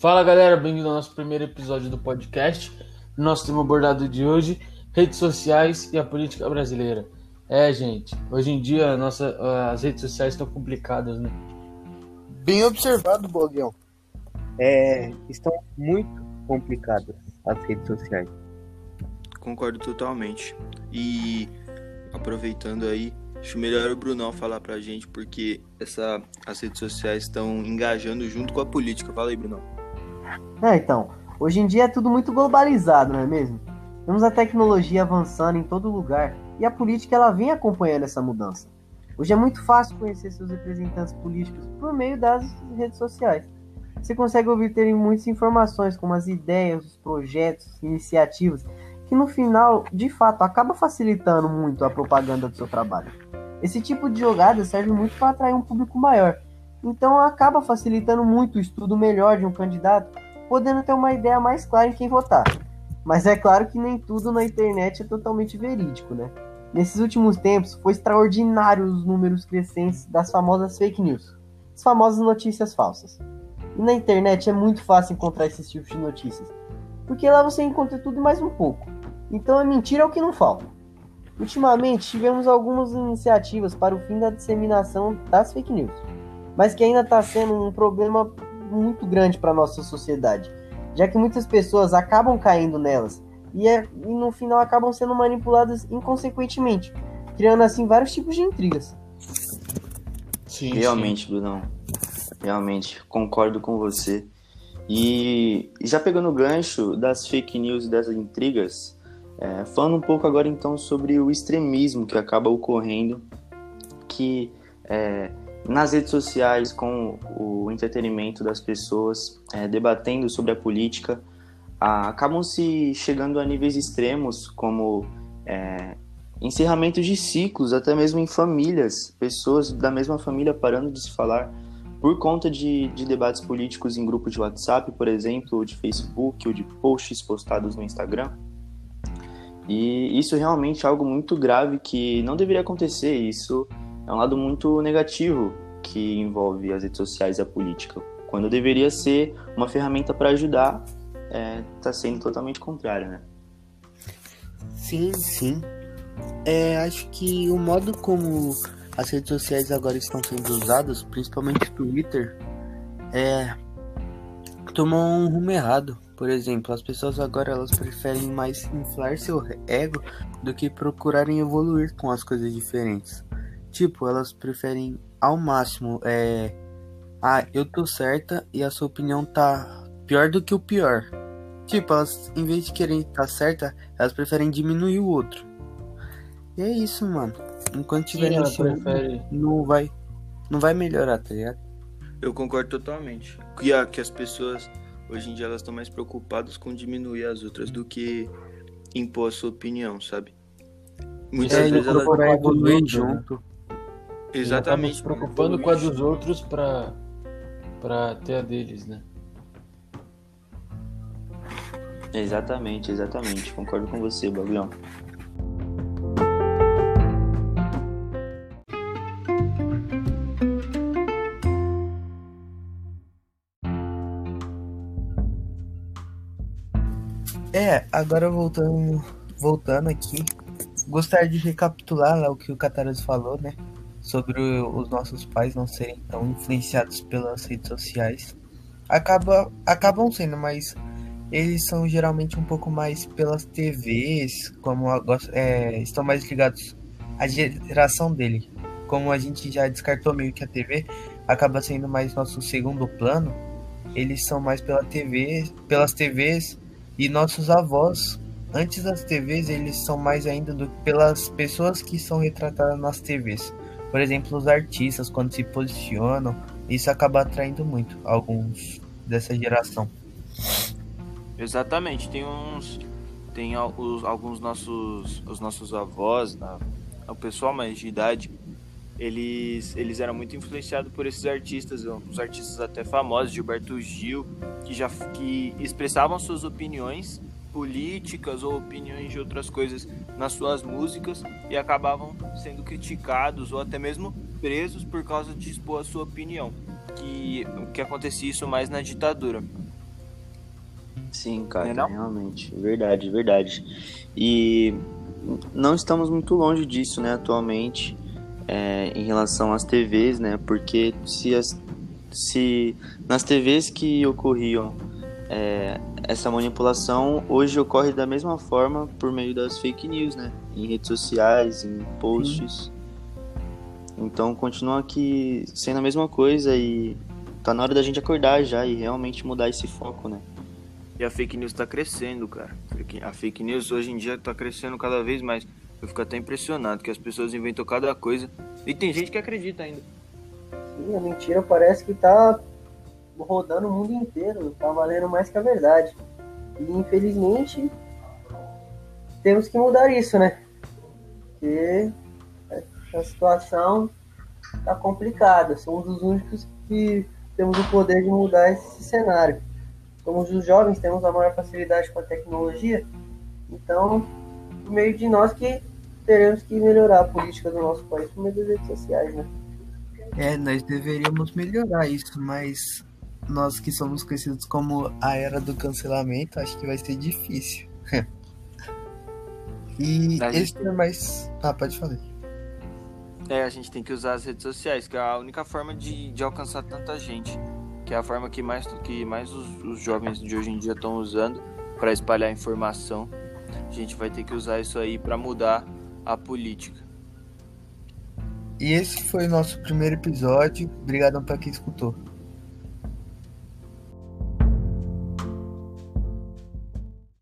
Fala galera, bem-vindo ao nosso primeiro episódio do podcast. Nosso tema abordado de hoje: redes sociais e a política brasileira. É, gente, hoje em dia nossa, as redes sociais estão complicadas, né? Bem observado, Boguel. É, estão muito complicadas as redes sociais. Concordo totalmente. E aproveitando aí, acho melhor o Brunão falar pra gente, porque essa, as redes sociais estão engajando junto com a política. Fala aí, Brunão. É, então, hoje em dia é tudo muito globalizado, não é mesmo? Temos a tecnologia avançando em todo lugar e a política ela vem acompanhando essa mudança. Hoje é muito fácil conhecer seus representantes políticos por meio das redes sociais. Você consegue obter muitas informações, como as ideias, os projetos, iniciativas, que no final, de fato, acaba facilitando muito a propaganda do seu trabalho. Esse tipo de jogada serve muito para atrair um público maior então acaba facilitando muito o estudo melhor de um candidato, podendo ter uma ideia mais clara em quem votar. Mas é claro que nem tudo na internet é totalmente verídico, né? Nesses últimos tempos, foi extraordinário os números crescentes das famosas fake news, as famosas notícias falsas. E na internet é muito fácil encontrar esses tipos de notícias, porque lá você encontra tudo mais um pouco. Então a mentira é o que não falta. Ultimamente tivemos algumas iniciativas para o fim da disseminação das fake news mas que ainda está sendo um problema muito grande para nossa sociedade, já que muitas pessoas acabam caindo nelas e, é, e no final acabam sendo manipuladas inconsequentemente, criando assim vários tipos de intrigas. Sim, Realmente, sim. Brunão. Realmente, concordo com você. E já pegando o gancho das fake news e dessas intrigas, é, falando um pouco agora então sobre o extremismo que acaba ocorrendo, que é, nas redes sociais, com o entretenimento das pessoas, é, debatendo sobre a política, acabam se chegando a níveis extremos, como é, encerramento de ciclos, até mesmo em famílias, pessoas da mesma família parando de se falar por conta de, de debates políticos em grupo de WhatsApp, por exemplo, ou de Facebook, ou de posts postados no Instagram. E isso realmente é algo muito grave que não deveria acontecer. Isso é um lado muito negativo que envolve as redes sociais e a política. Quando deveria ser uma ferramenta para ajudar, está é, tá sendo totalmente contrário, né? Sim, sim. É, acho que o modo como as redes sociais agora estão sendo usadas, principalmente Twitter, é, tomou um rumo errado. Por exemplo, as pessoas agora elas preferem mais inflar seu ego do que procurarem evoluir com as coisas diferentes. Tipo, elas preferem ao máximo é. Ah, eu tô certa e a sua opinião tá pior do que o pior. Tipo, elas, em vez de querem estar tá certa, elas preferem diminuir o outro. E é isso, mano. Enquanto tiver isso, prefere... não vai. Não vai melhorar, tá ligado? Eu concordo totalmente. Que, a, que as pessoas hoje em dia elas estão mais preocupadas com diminuir as outras do que impor a sua opinião, sabe? Muitas é, vezes elas evoluir junto. Exatamente. Se preocupando com a dos outros para para ter a deles, né? Exatamente, exatamente. Concordo com você, Babilão. É, agora voltando, voltando aqui, gostaria de recapitular lá o que o Cataros falou, né? Sobre os nossos pais não serem tão influenciados pelas redes sociais. Acaba, acabam sendo, mas eles são geralmente um pouco mais pelas TVs, como é, estão mais ligados à geração dele. Como a gente já descartou meio que a TV, acaba sendo mais nosso segundo plano. Eles são mais pela TV, pelas TVs e nossos avós. Antes das TVs, eles são mais ainda do que pelas pessoas que são retratadas nas TVs. Por exemplo, os artistas, quando se posicionam, isso acaba atraindo muito alguns dessa geração. Exatamente, tem uns. Tem os, alguns nossos. Os nossos avós, né, o pessoal mais de idade, eles, eles eram muito influenciados por esses artistas, os artistas até famosos, Gilberto Gil, que já que expressavam suas opiniões políticas ou opiniões de outras coisas nas suas músicas e acabavam sendo criticados ou até mesmo presos por causa de expor a sua opinião. Que, que acontecia isso mais na ditadura. Sim, cara, não? realmente. Verdade, verdade. E não estamos muito longe disso, né, atualmente, é, em relação às TVs, né? Porque se, as, se nas TVs que ocorriam é, essa manipulação, hoje ocorre da mesma forma por meio das fake news, né? Em redes sociais, em posts. Sim. Então continua aqui sendo a mesma coisa e tá na hora da gente acordar já e realmente mudar esse foco, né? E a fake news tá crescendo, cara. A fake news hoje em dia tá crescendo cada vez mais. Eu fico até impressionado que as pessoas inventam cada coisa. E tem gente que acredita ainda. Sim, a mentira parece que tá rodando o mundo inteiro. Tá valendo mais que a verdade. E infelizmente temos que mudar isso, né? Porque a situação tá complicada. Somos os únicos que temos o poder de mudar esse cenário. Somos os jovens, temos a maior facilidade com a tecnologia. Então, por meio de nós que teremos que melhorar a política do nosso país por meio das redes sociais, né? É, nós deveríamos melhorar isso, mas nós que somos conhecidos como a era do cancelamento, acho que vai ser difícil. e esse é mais. Ah, pode falar. É, a gente tem que usar as redes sociais, que é a única forma de, de alcançar tanta gente. Que é a forma que mais, que mais os, os jovens de hoje em dia estão usando para espalhar informação. A gente vai ter que usar isso aí para mudar a política. E esse foi o nosso primeiro episódio. Obrigado para quem escutou.